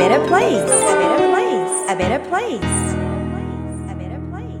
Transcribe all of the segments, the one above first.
better place. A better place. A better place. A better place.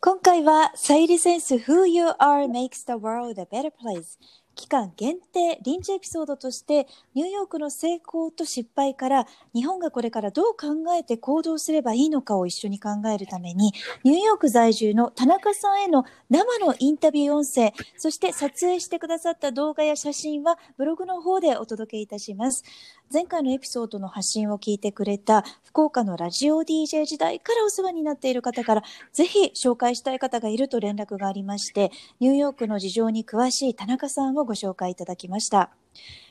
今回は、サイリセンス Who You Are Makes the World a Better Place 期間限定臨時エピソードとしてニューヨークの成功と失敗から日本がこれからどう考えて行動すればいいのかを一緒に考えるためにニューヨーク在住の田中さんへの生のインタビュー音声そして撮影してくださった動画や写真はブログの方でお届けいたします。前回のエピソードの発信を聞いてくれた福岡のラジオ DJ 時代からお世話になっている方からぜひ紹介したい方がいると連絡がありましてニューヨークの事情に詳しい田中さんをご紹介いただきました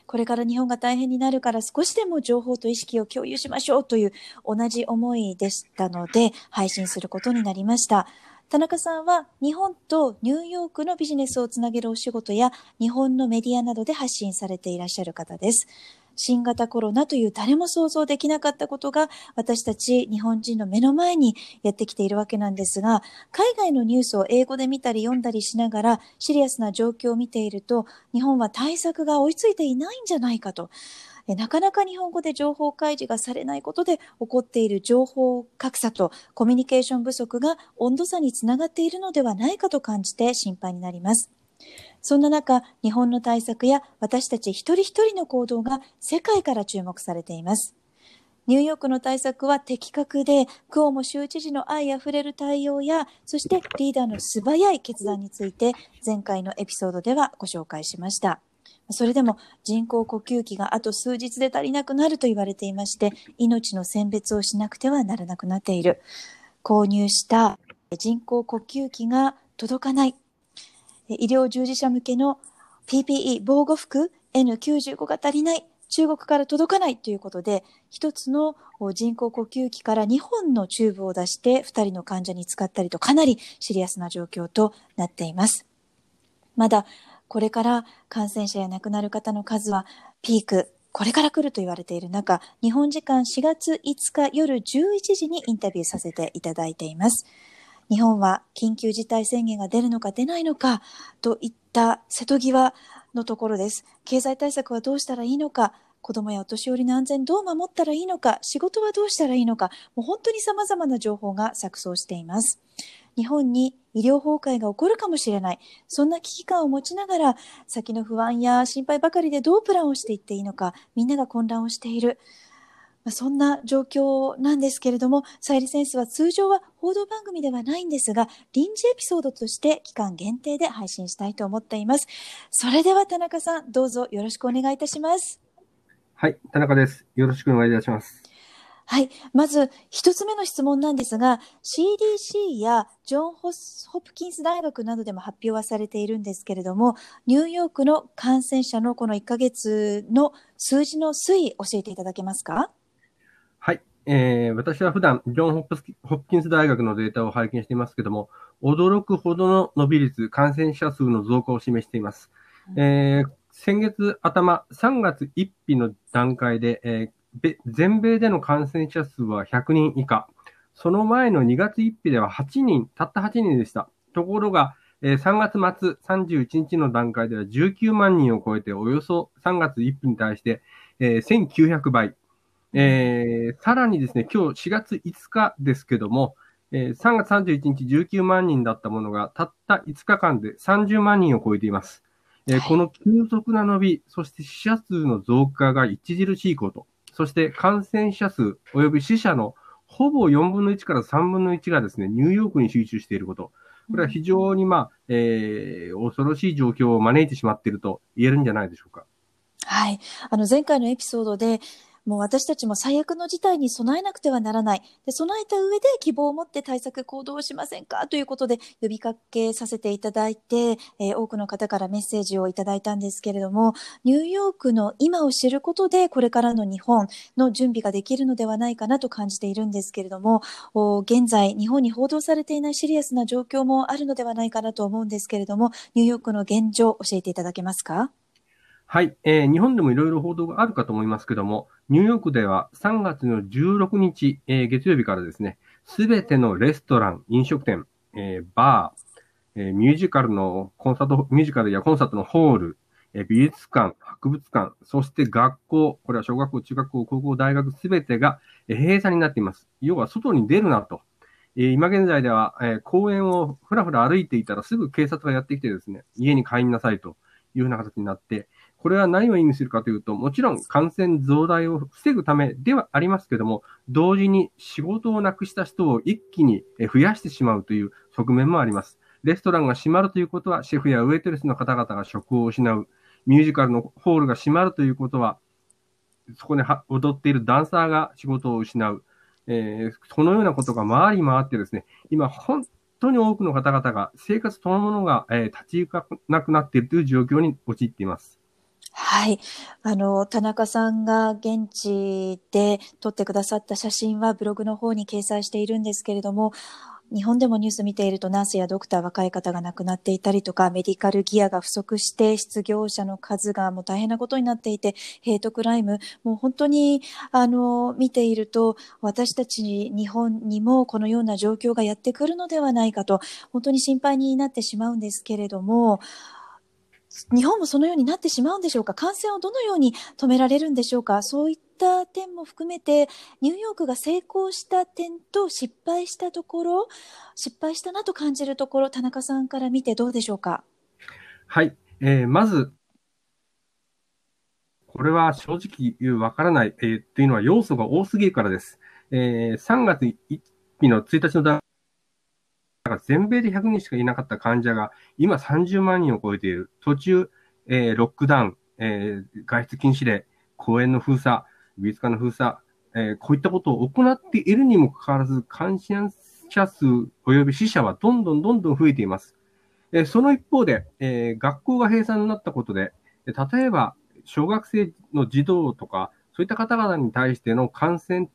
これから日本が大変になるから少しでも情報と意識を共有しましょうという同じ思いでしたので配信することになりました田中さんは日本とニューヨークのビジネスをつなげるお仕事や日本のメディアなどで発信されていらっしゃる方です。新型コロナという誰も想像できなかったことが私たち日本人の目の前にやってきているわけなんですが海外のニュースを英語で見たり読んだりしながらシリアスな状況を見ていると日本は対策が追いついていないんじゃないかとえなかなか日本語で情報開示がされないことで起こっている情報格差とコミュニケーション不足が温度差につながっているのではないかと感じて心配になります。そんな中、日本の対策や私たち一人一人の行動が世界から注目されています。ニューヨークの対策は的確で、クオモ州知事の愛あふれる対応や、そしてリーダーの素早い決断について、前回のエピソードではご紹介しました。それでも人工呼吸器があと数日で足りなくなると言われていまして、命の選別をしなくてはならなくなっている。購入した人工呼吸器が届かない。医療従事者向けの PPE 防護服 N95 が足りない。中国から届かないということで、一つの人工呼吸器から2本のチューブを出して2人の患者に使ったりとかなりシリアスな状況となっています。まだこれから感染者や亡くなる方の数はピーク、これから来ると言われている中、日本時間4月5日夜11時にインタビューさせていただいています。日本は緊急事態宣言が出るのか出ないのかといった瀬戸際のところです。経済対策はどうしたらいいのか、子供やお年寄りの安全どう守ったらいいのか、仕事はどうしたらいいのか、もう本当に様々な情報が錯綜しています。日本に医療崩壊が起こるかもしれない。そんな危機感を持ちながら、先の不安や心配ばかりでどうプランをしていっていいのか、みんなが混乱をしている。そんな状況なんですけれども、サイリセンスは通常は報道番組ではないんですが、臨時エピソードとして期間限定で配信したいと思っています。それでは田中さん、どうぞよろしくお願いいたします。はい、田中です。よろしくお願いいたします。はい。まず、一つ目の質問なんですが、CDC やジョン・ホスホプキンス大学などでも発表はされているんですけれども、ニューヨークの感染者のこの1ヶ月の数字の推移、教えていただけますか？はい、えー、私は普段、ジョンホプスキ・ホプキンス大学のデータを拝見していますけども、驚くほどの伸び率、感染者数の増加を示しています。えー、先月頭、3月1日の段階で、えー、全米での感染者数は100人以下。その前の2月1日では8人、たった8人でした。ところが、えー、3月末31日の段階では19万人を超えて、およそ3月1日に対して、えー、1900倍。えー、さらにですね、今日4月5日ですけども、えー、3月31日19万人だったものが、たった5日間で30万人を超えています。えー、この急速な伸び、そして死者数の増加が著しいこと、そして感染者数及び死者のほぼ4分の1から3分の1がですね、ニューヨークに集中していること。これは非常に、まあ、えー、恐ろしい状況を招いてしまっていると言えるんじゃないでしょうか。はい。あの、前回のエピソードで、もう私たちも最悪の事態に備えなくてはならない。で、備えた上で希望を持って対策行動をしませんか？ということで呼びかけさせていただいて、えー、多くの方からメッセージをいただいたんですけれども、ニューヨークの今を知ることで、これからの日本の準備ができるのではないかなと感じているんですけれども、現在、日本に報道されていないシリアスな状況もあるのではないかなと思うんですけれども、ニューヨークの現状、教えていただけますか？はい、えー、日本でもいろいろ報道があるかと思いますけども、ニューヨークでは3月の16日、えー、月曜日からですね、すべてのレストラン、飲食店、えー、バー、えー、ミュージカルのコンサート、ミュージカルやコンサートのホール、え美術館、博物館、そして学校、これは小学校、中学校、高校、大学すべてが閉鎖になっています。要は外に出るなと。え今現在では、え公園をふらふら歩いていたらすぐ警察がやってきてですね、家に帰りなさいというような形になって、これは何を意味するかというと、もちろん感染増大を防ぐためではありますけども、同時に仕事をなくした人を一気に増やしてしまうという側面もあります。レストランが閉まるということは、シェフやウェイトレスの方々が職を失う。ミュージカルのホールが閉まるということは、そこで踊っているダンサーが仕事を失う。えー、そのようなことが回り回ってですね、今本当に多くの方々が生活そのものが、えー、立ち行かなくなっているという状況に陥っています。はい。あの、田中さんが現地で撮ってくださった写真はブログの方に掲載しているんですけれども、日本でもニュース見ているとナースやドクター若い方が亡くなっていたりとかメディカルギアが不足して失業者の数がもう大変なことになっていてヘイトクライムもう本当にあの見ていると私たち日本にもこのような状況がやってくるのではないかと本当に心配になってしまうんですけれども日本もそのようになってしまうんでしょうか？感染をどのように止められるんでしょうか？そういった点も含めて、ニューヨークが成功した点と失敗したところ、失敗したなと感じるところ、田中さんから見てどうでしょうか？はい。えー、まず、これは正直わからない、えー、というのは要素が多すぎるからです。えー、3月1日の1日の段階全米で100人しかいなかった患者が今30万人を超えている。途中、ロックダウン、外出禁止令、公園の封鎖、美術館の封鎖、こういったことを行っているにもかかわらず、感染者数及び死者はどんどんどんどん増えています。その一方で、学校が閉鎖になったことで、例えば、小学生の児童とか、そういった方々に対しての感染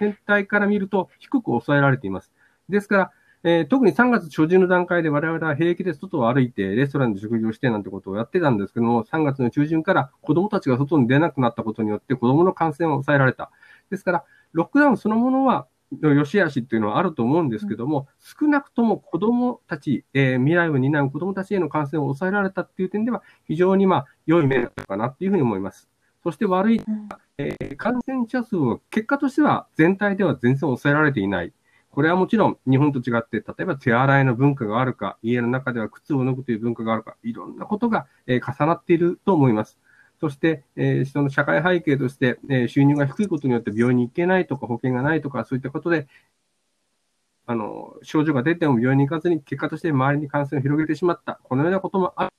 全体から見ると低く抑えられています。ですから、えー、特に3月初旬の段階で我々は平気で外を歩いてレストランで食事をしてなんてことをやってたんですけども、3月の中旬から子供たちが外に出なくなったことによって子供の感染を抑えられた。ですから、ロックダウンそのものは良し悪しっていうのはあると思うんですけども、少なくとも子供たち、えー、未来を担う子供たちへの感染を抑えられたっていう点では、非常にまあ良い面だったかなっていうふうに思います。そして悪い、えー、感染者数は結果としては全体では全然抑えられていない。これはもちろん日本と違って、例えば手洗いの文化があるか、家の中では靴を脱ぐという文化があるか、いろんなことが、え重なっていると思います。そして、えー、その社会背景として、え、収入が低いことによって病院に行けないとか保険がないとか、そういったことで、あの、症状が出ても病院に行かずに、結果として周りに感染を広げてしまった。このようなこともある。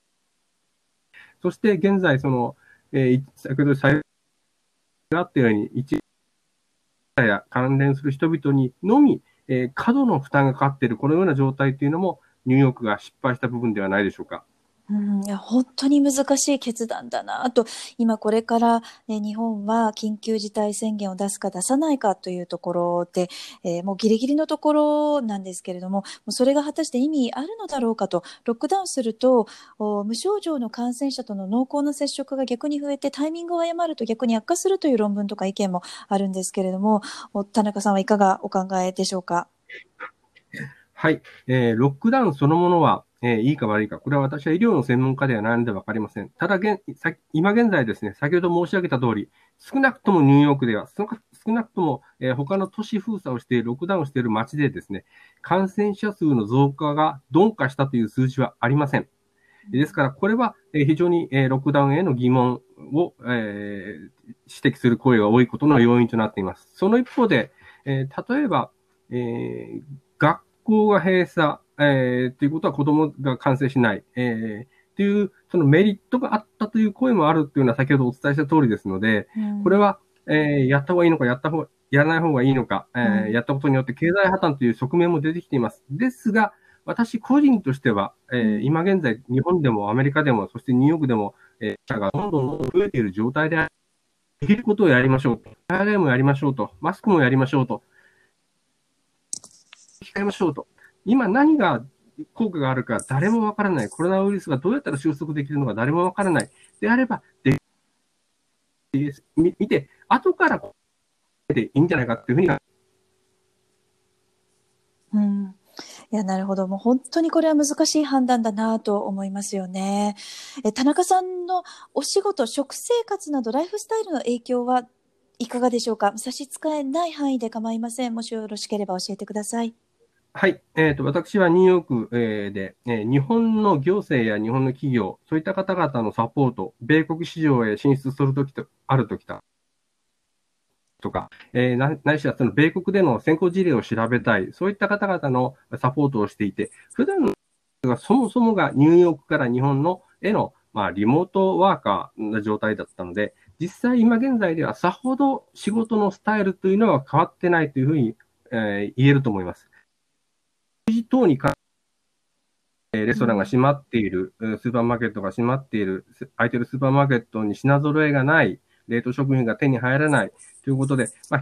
そして現在、その、えー、先ほど最があったように、一や関連する人々にのみ、えー、過度の負担がかかっている、このような状態というのも、ニューヨークが失敗した部分ではないでしょうか。うん、いや本当に難しい決断だな。と、今これから、ね、日本は緊急事態宣言を出すか出さないかというところで、えー、もうギリギリのところなんですけれども、もうそれが果たして意味あるのだろうかと、ロックダウンすると、無症状の感染者との濃厚な接触が逆に増えてタイミングを誤ると逆に悪化するという論文とか意見もあるんですけれども、田中さんはいかがお考えでしょうか？はい、えー、ロックダウンそのものは、えー、いいか悪いか、これは私は医療の専門家ではないのでわかりません。ただ現、今現在ですね、先ほど申し上げた通り、少なくともニューヨークでは、少なくとも、えー、他の都市封鎖をして、ロックダウンしている街でですね、感染者数の増加が鈍化したという数字はありません。ですから、これは、え、非常に、え、ロックダウンへの疑問を、えー、指摘する声が多いことの要因となっています。その一方で、え、例えば、え、学校が閉鎖、えー、ということは子供が感染しない、えー、という、そのメリットがあったという声もあるというのは先ほどお伝えした通りですので、うん、これは、えー、やった方がいいのか、やった方、やらない方がいいのか、えー、うん、やったことによって経済破綻という側面も出てきています。ですが、私個人としては、えー、今現在、日本でもアメリカでも、そしてニューヨークでも、えー、者がどんどん増えている状態である。できることをやりましょうと。手洗いもやりましょうと。マスクもやりましょうと。控えましょうと。今何が効果があるか誰もわからない。コロナウイルスがどうやったら収束できるのか誰もわからない。であれば、で見て、後からでいいんじゃないかっていうふうに。うんいや、なるほど。もう本当にこれは難しい判断だなと思いますよね。え、田中さんのお仕事、食生活などライフスタイルの影響はいかがでしょうか？差し支えない範囲で構いません。もしよろしければ教えてください。はい。えっ、と、私はニューヨーク、えで、えー日本の行政や日本の企業、そういった方々のサポート、米国市場へ進出するときと、あるときた、とか、えーな、ないしはその米国での先行事例を調べたい、そういった方々のサポートをしていて、普段がそもそもがニューヨークから日本のへの、まあ、リモートワーカーな状態だったので、実際今現在ではさほど仕事のスタイルというのは変わってないというふうに、えー言えると思います。等に関えレストランが閉まっている、スーパーマーケットが閉まっている、空いてるスーパーマーケットに品揃えがない、冷凍食品が手に入らないということで、まあ、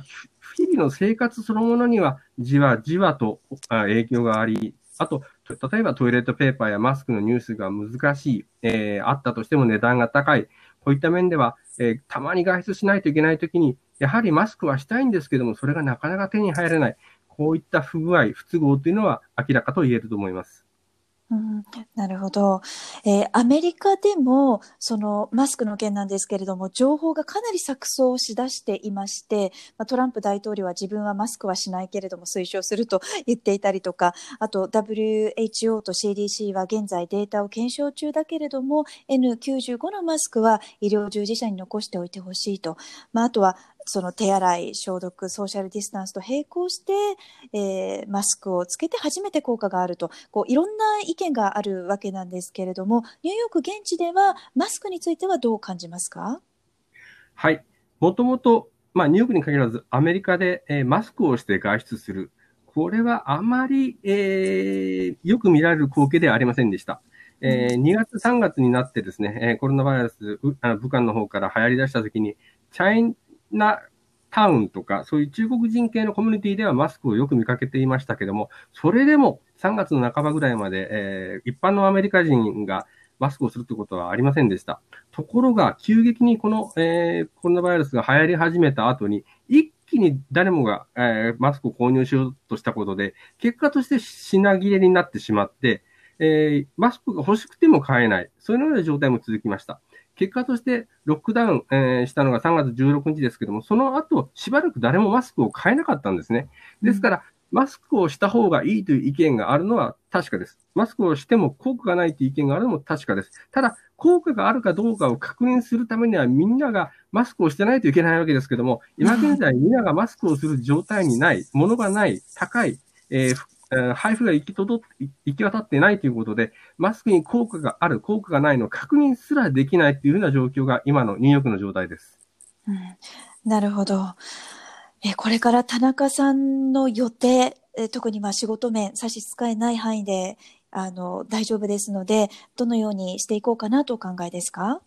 日々の生活そのものにはじわじわと影響があり、あと、と例えばトイレットペーパーやマスクの入手が難しい、えーあったとしても値段が高い、こういった面では、えーたまに外出しないといけないときに、やはりマスクはしたいんですけども、それがなかなか手に入らない、こういった不具合、不都合というのは明らかと言えると思います。うん、なるほど、えーアメリカでもそのマスクの件なんですけれども情報がかなり錯綜しだしていまして、まあ、トランプ大統領は自分はマスクはしないけれども推奨すると言っていたりとかあと WHO と CDC は現在データを検証中だけれども N95 のマスクは医療従事者に残しておいてほしいと、まあ、あとはその手洗い、消毒、ソーシャルディスタンスと並行して、えーマスクをつけて初めて効果があると、こういろんな意見があるわけなんですけれども、ニューヨーク現地ではマスクについてはどう感じますか？はい。もともと、まあ、ニューヨークに限らず、アメリカで、えーマスクをして外出する。これはあまり、えーよく見られる光景ではありませんでした。えー2月、3月になってですね、えーコロナウイルス、うあ武漢の方から流行り出したときに、チャイナタウンとか、そういう中国人系のコミュニティではマスクをよく見かけていましたけども、それでも3月の半ばぐらいまで、えー一般のアメリカ人がマスクをするということはありませんでした。ところが、急激にこの、えーコロナウイルスが流行り始めた後に、一気に誰もが、えーマスクを購入しようとしたことで、結果として品切れになってしまって、えマスクが欲しくても買えない。そういうような状態も続きました。結果として、ロックダウン、えーしたのが3月16日ですけども、その後、しばらく誰もマスクを買えなかったんですね。ですから、マスクをした方がいいという意見があるのは確かです。マスクをしても効果がないという意見があるのも確かです。ただ、効果があるかどうかを確認するためには、みんながマスクをしてないといけないわけですけども、今現在、みんながマスクをする状態にない、ものがない、高い、えー配布が行き届っ行き渡ってないということで、マスクに効果がある、効果がないのを確認すらできないというふうな状況が今のニューヨークの状態です。うん、なるほど。えこれから田中さんの予定、え特にまあ仕事面、差し支えない範囲であの大丈夫ですので、どのようにしていこうかなとお考えですか？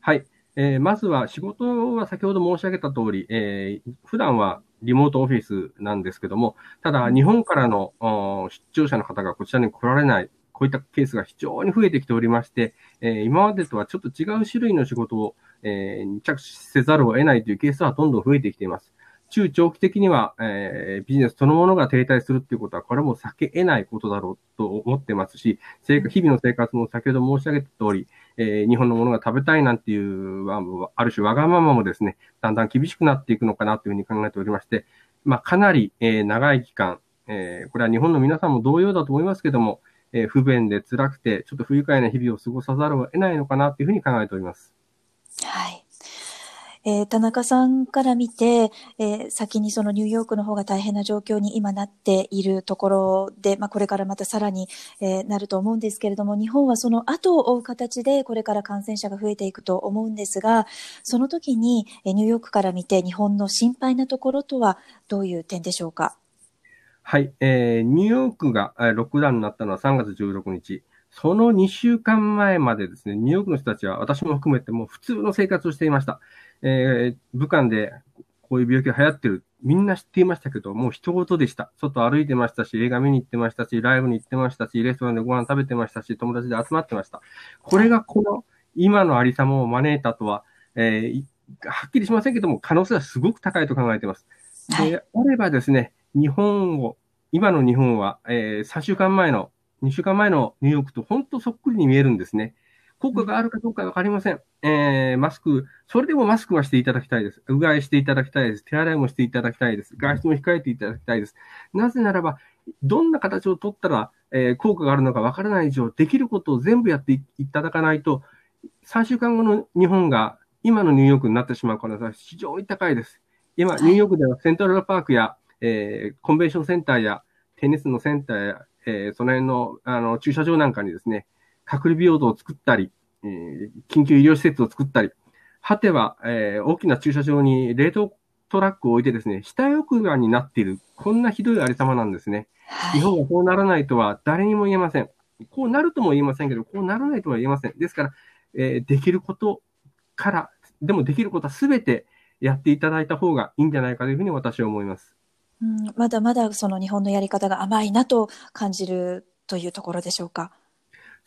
はい。えーまずは仕事は先ほど申し上げた通り、えー普段はリモートオフィスなんですけども、ただ日本からのお出張者の方がこちらに来られない、こういったケースが非常に増えてきておりまして、えー今までとはちょっと違う種類の仕事を、えー着手せざるを得ないというケースはどんどん増えてきています。中長期的には、えービジネスそのものが停滞するっていうことは、これはもう避け得ないことだろうと思ってますし、生活日々の生活も先ほど申し上げた通り、えー日本のものが食べたいなんていう、まあある種わがままもですね、だんだん厳しくなっていくのかなというふうに考えておりまして、まあ、かなり、えー長い期間、えーこれは日本の皆さんも同様だと思いますけども、えー不便で辛くて、ちょっと不愉快な日々を過ごさざるを得ないのかなというふうに考えております。はい。えー田中さんから見て、えー先にそのニューヨークの方が大変な状況に今なっているところで、まあ、これからまたさらに、えーなると思うんですけれども、日本はその後を追う形でこれから感染者が増えていくと思うんですが、その時に、えーニューヨークから見て日本の心配なところとはどういう点でしょうか？はい、えーニューヨークがえーロックダウンになったのは3月16日。その2週間前までですね、ニューヨークの人たちは私も含めてもう普通の生活をしていました。えー武漢でこういう病気が流行ってる。みんな知っていましたけど、もう一言でした。外歩いてましたし、映画見に行ってましたし、ライブに行ってましたし、レストランでご飯食べてましたし、友達で集まってました。これがこの今のありさまを招いたとは、えーいはっきりしませんけども、可能性はすごく高いと考えています。はいであればですね、日本を今の日本は、えー、3週間前の、2週間前のニューヨークと本当そっくりに見えるんですね。効果があるかどうかわかりません。えー、マスク、それでもマスクはしていただきたいです。うがいしていただきたいです。手洗いもしていただきたいです。外出も控えていただきたいです。なぜならば、どんな形をとったら、えー、効果があるのかわからない以上、できることを全部やっていただかないと、3週間後の日本が今のニューヨークになってしまう可能性は非常に高いです。今、ニューヨークではセントラルパークや、えー、コンベンションセンターやテニスのセンターや、えー、その辺のあの駐車場なんかにですね、隔離病棟を作ったり、えー、緊急医療施設を作ったり、果ては、えー、大きな駐車場に冷凍トラックを置いてですね、死体屋外になっている、こんなひどいありさまなんですね。はい、日本がこうならないとは誰にも言えません。こうなるとも言えませんけど、こうならないとは言えません。ですから、えー、できることから、でもできることはすべてやっていただいた方がいいんじゃないかというふうに私は思います。うん、まだまだその日本のやり方が甘いなと感じるというところでしょうか。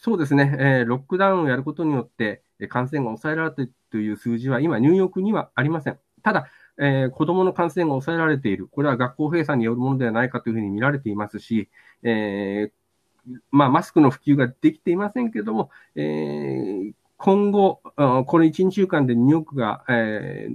そうですね、えー、ロックダウンをやることによって、感染が抑えられているという数字は今、ニューヨークにはありません。ただ、えー、子供の感染が抑えられている。これは学校閉鎖によるものではないかというふうに見られていますし、えー、まあ、マスクの普及ができていませんけれども、えー、今後、この1、2週間でニューヨークが、え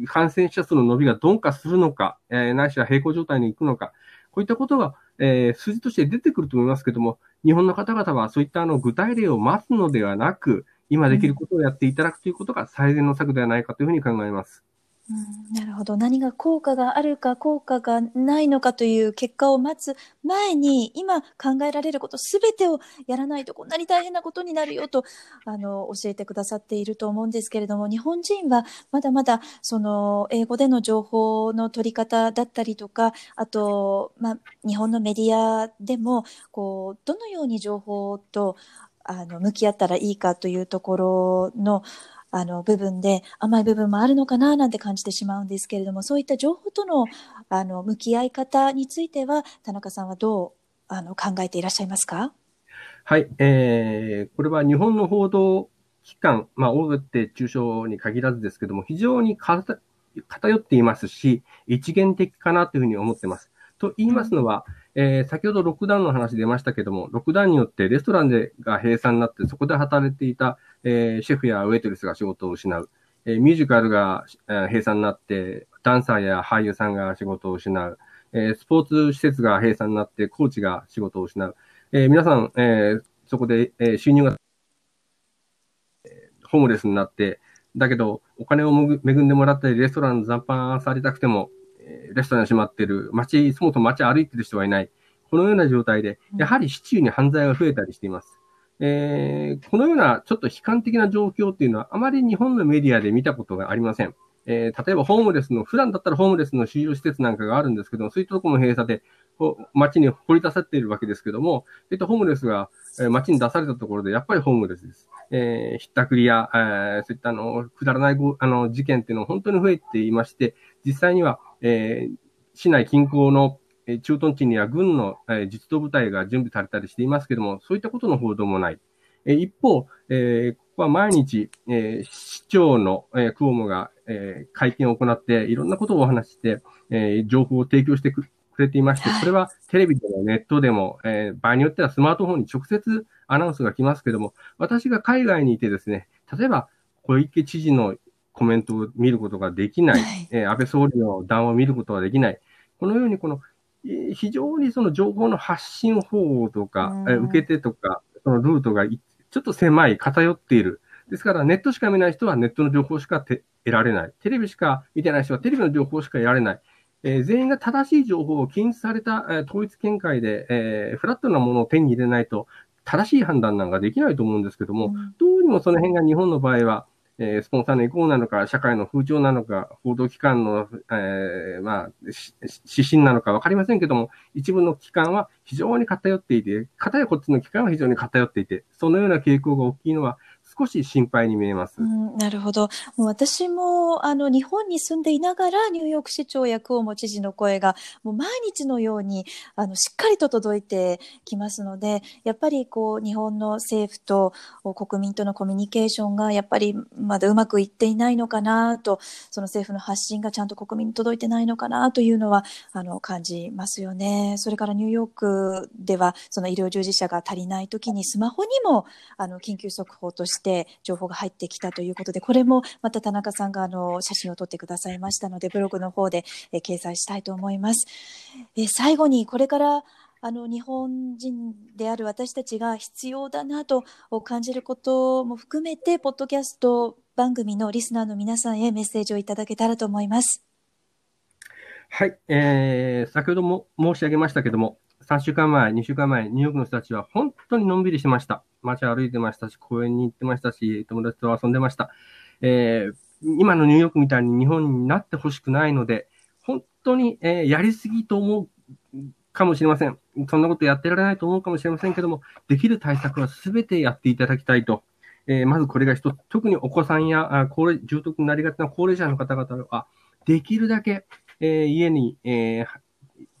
ー、感染者数の伸びが鈍化するのか、えー、ないしは平行状態に行くのか、こういったことが、えー、数字として出てくると思いますけども、日本の方々はそういったあの具体例を待つのではなく、今できることをやっていただくということが最善の策ではないかというふうに考えます。うん、なるほど。何が効果があるか効果がないのかという結果を待つ前に、今考えられることすべてをやらないとこんなに大変なことになるよと、あの、教えてくださっていると思うんですけれども、日本人はまだまだ、その、英語での情報の取り方だったりとか、あと、まあ、日本のメディアでも、こう、どのように情報と、あの、向き合ったらいいかというところの、あの部分で甘い部分もあるのかななんて感じてしまうんですけれどもそういった情報とのあの向き合い方については田中さんはどうあの考えていらっしゃいますか？はい、えー、これは日本の報道機関、まあ、大手中小に限らずですけども、非常に偏っていますし、一元的かなというふうに思ってます。と言いますのは、えー、先ほどロックダウンの話出ましたけども、ロックダウンによってレストランでが閉鎖になって、そこで働いていた、えー、シェフやウェイトレスが仕事を失う。えー、ミュージカルが、えー、閉鎖になって、ダンサーや俳優さんが仕事を失う。えー、スポーツ施設が閉鎖になって、コーチが仕事を失う。えー、皆さん、えー、そこで、えー、収入が、え、ホームレスになって、だけど、お金を恵んでもらったり、レストラン残飯されたくてもえ、レストラン閉まってる、街、そもそも街歩いてる人はいない。このような状態で、やはり市中に犯罪が増えたりしています。えー、このようなちょっと悲観的な状況っていうのは、あまり日本のメディアで見たことがありません。えー、例えばホームレスの、普段だったらホームレスの収容施設なんかがあるんですけども、そういったところも閉鎖で、街に掘り出されているわけですけども、そういったホームレスが、街に出されたところで、やっぱりホームレスです。えー、ひったくりや、えー、そういったあの、くだらないあの事件っていうのは本当に増えていまして、実際には、えー、市内近郊の駐屯地には軍の実動部隊が準備されたりしていますけれども、そういったことの報道もない。一方、えー、ここは毎日、えー、市長の、えー、クオモが、えー、会見を行って、いろんなことをお話して、えー、情報を提供してくれていまして、それはテレビでもネットでも、えー、場合によってはスマートフォンに直接アナウンスが来ますけれども、私が海外にいてですね、例えば小池知事のコメントを見ることができない、はい、えー、安倍総理の談話を見ることができない、このようにこの、非常にその情報の発信方法とか、うん、受け手とか、そのルートがちょっと狭い、偏っている。ですから、ネットしか見ない人はネットの情報しか得られない。テレビしか見てない人はテレビの情報しか得られない。えー、全員が正しい情報を禁止された、えー、統一見解で、えー、フラットなものを手に入れないと、正しい判断なんかできないと思うんですけども、うん、どうにもその辺が日本の場合は、えー、スポンサーの意向なのか、社会の風潮なのか、報道機関の、えー、まあ、指針なのかわかりませんけども、一部の機関は非常に偏っていて、片やこっちの機関は非常に偏っていて、そのような傾向が大きいのは、少し心配に見えます。うん、なるほど。もう私も、あの、日本に住んでいながら、ニューヨーク市長やクオモ知事の声が、もう毎日のように、あの、しっかりと届いてきますので、やっぱり、こう、日本の政府と国民とのコミュニケーションが、やっぱり、まだうまくいっていないのかなと、その政府の発信がちゃんと国民に届いてないのかなというのは、あの、感じますよね。それからニューヨークでは、その医療従事者が足りない時に、スマホにも、あの、緊急速報として情報が入ってきたということで、これもまた田中さんがあの写真を撮ってくださいましたので、ブログの方で、え掲載したいと思います。え最後に、これからあの日本人である私たちが必要だなと感じることも含めて、ポッドキャスト番組のリスナーの皆さんへメッセージをいただけたらと思います。はい、えー、先ほども申し上げましたけども、3週間前、2週間前、ニューヨークの人たちは本当にのんびりしてました。街歩いてましたし、公園に行ってましたし、友達と遊んでました。えー、今のニューヨークみたいに日本になってほしくないので、本当に、えー、やりすぎと思うかもしれません。そんなことやってられないと思うかもしれませんけども、できる対策はすべてやっていただきたいと。えー、まずこれが一つ、特にお子さんやあ高齢、重篤になりがちな高齢者の方々は、できるだけ、えー、家に、えー、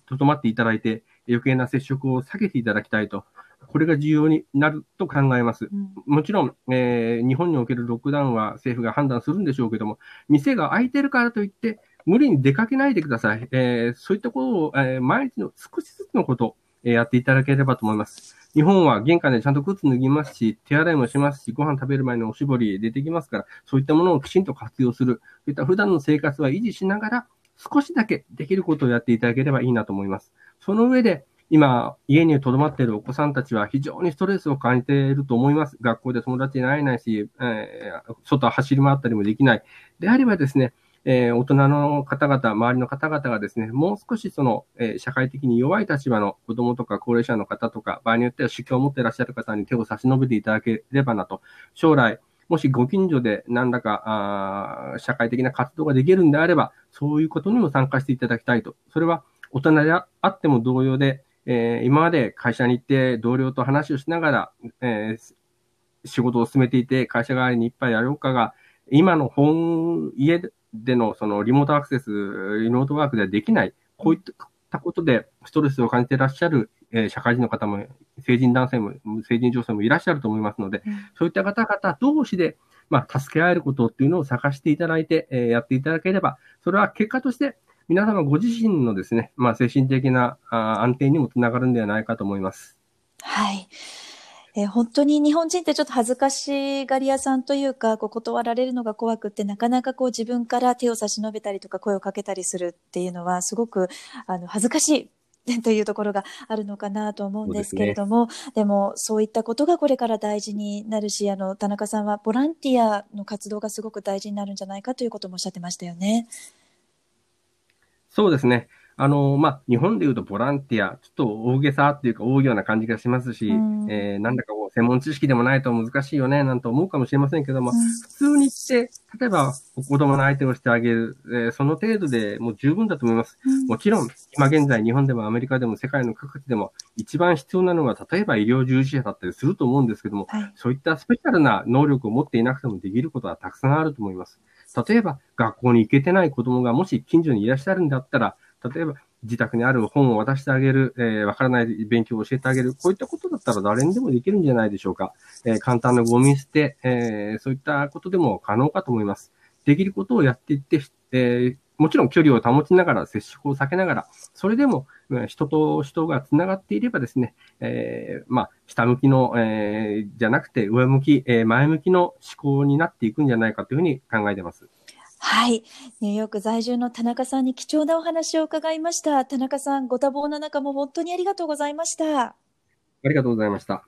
とどまっていただいて、余計な接触を避けていただきたいと。これが重要になると考えます。うんもちろん、えー日本におけるロックダウンは政府が判断するんでしょうけども、店が開いてるからといって、無理に出かけないでください。えーそういったことを、えー毎日の少しずつのことを、えーやっていただければと思います。日本は玄関でちゃんと靴脱ぎますし、手洗いもしますし、ご飯食べる前のおしぼり出てきますから、そういったものをきちんと活用する。そういった普段の生活は維持しながら、少しだけできることをやっていただければいいなと思います。その上で、今、家に留まっているお子さんたちは非常にストレスを感じていると思います。学校で友達に会えないし、えー外走り回ったりもできない。であればですね、えー大人の方々、周りの方々がですね、もう少しその、えー社会的に弱い立場の子供とか高齢者の方とか、場合によっては主教を持っていらっしゃる方に手を差し伸べていただければなと。将来、もしご近所で何らかあ社会的な活動ができるんであれば、そういうことにも参加していただきたいと。それは大人であっても同様で、えー今まで会社に行って同僚と話をしながら、えー仕事を進めていて、会社側にいっぱいやろうかが、今の本、家でのそのリモートアクセス、リモートワークではできない、こういったことでストレスを感じていらっしゃる、えー社会人の方も、成人男性も、成人女性もいらっしゃると思いますので、うん。そういった方々同士で、まあ、助け合えることっていうのを探していただいて、えーやっていただければ、それは結果として、皆様ご自身のですね、まあ、精神的な安定にもつながるんではないかと思います。はい。えー本当に日本人ってちょっと恥ずかしがり屋さんというか、こう断られるのが怖くって、なかなかこう自分から手を差し伸べたりとか声をかけたりするっていうのは、すごくあの恥ずかしいというところがあるのかなと思うんですけれども、でもそういったことがこれから大事になるし、あの、田中さんはボランティアの活動がすごく大事になるんじゃないかということもおっしゃってましたよね。そうですね。あの、まあ、日本で言うとボランティア、ちょっと大げさっていうか大行な感じがしますし、うんえーなんだかこう、専門知識でもないと難しいよね、なんて思うかもしれませんけども、うん普通に言って、例えば、お子供の相手をしてあげる、えーその程度でもう十分だと思います。うんもちろん、今現在、日本でもアメリカでも世界の各地でも、一番必要なのは、例えば医療従事者だったりすると思うんですけども、はい。そういったスペシャルな能力を持っていなくてもできることはたくさんあると思います。例えば、学校に行けてない子供がもし近所にいらっしゃるんだったら、例えば、自宅にある本を渡してあげる、えーわからない勉強を教えてあげる、こういったことだったら誰にでもできるんじゃないでしょうか。えー簡単なゴミ捨て、えーそういったことでも可能かと思います。できることをやっていって、えーもちろん距離を保ちながら、接触を避けながら、それでも、うん人と人がつながっていればですね、えーまあ、下向きの、えーじゃなくて上向き、えー前向きの思考になっていくんじゃないかというふうに考えてます。はい。ニューヨーク在住の田中さんに貴重なお話を伺いました。田中さん、ご多忙な中も本当にありがとうございました。ありがとうございました。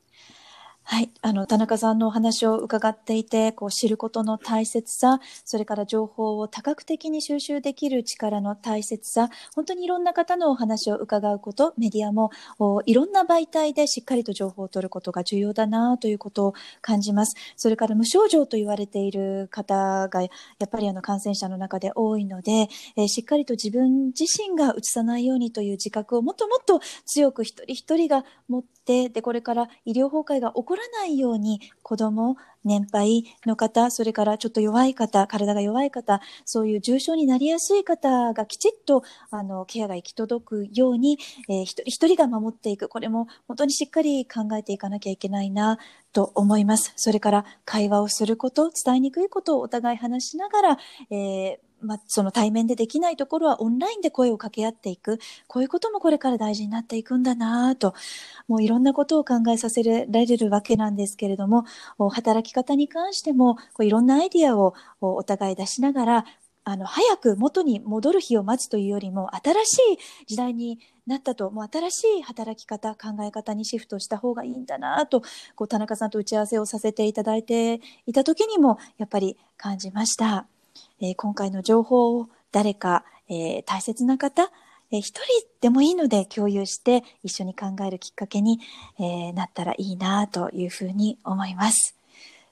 はい。あの、田中さんのお話を伺っていて、こう、知ることの大切さ、それから情報を多角的に収集できる力の大切さ、本当にいろんな方のお話を伺うこと、メディアも、おいろんな媒体でしっかりと情報を取ることが重要だなということを感じます。それから無症状と言われている方が、やっぱりあの、感染者の中で多いので、えーしっかりと自分自身がうつさないようにという自覚をもっともっと強く一人一人が持って、で、これから医療崩壊が起こらないように子供、年配の方、それからちょっと弱い方、体が弱い方、そういう重症になりやすい方がきちっとあのケアが行き届くように、えー、一人一人が守っていく。これも本当にしっかり考えていかなきゃいけないなと思います。それから会話をすること、伝えにくいことをお互い話しながら、えーまあ、その対面でできないところはオンラインで声を掛け合っていく。こういうこともこれから大事になっていくんだなと、もういろんなことを考えさせられるわけなんですけれども、働き方に関しても、こういろんなアイディアをお互い出しながら、あの、早く元に戻る日を待つというよりも、新しい時代になったと、もう新しい働き方、考え方にシフトした方がいいんだなと、こう、田中さんと打ち合わせをさせていただいていた時にも、やっぱり感じました。えー、今回の情報を誰か、えー、大切な方、えー、一人でもいいので共有して一緒に考えるきっかけに、え、なったらいいなというふうに思います。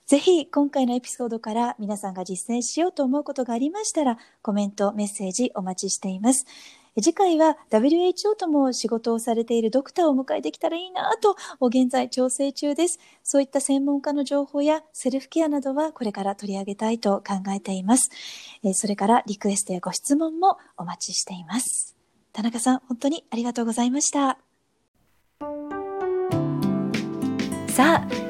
ぜひ今回のエピソードから皆さんが実践しようと思うことがありましたらコメント、メッセージお待ちしています。次回は WHO とも仕事をされているドクターを迎えできたらいいなと現在調整中です。そういった専門家の情報やセルフケアなどはこれから取り上げたいと考えています。それからリクエストやご質問もお待ちしています。田中さん、本当にありがとうございました。さあ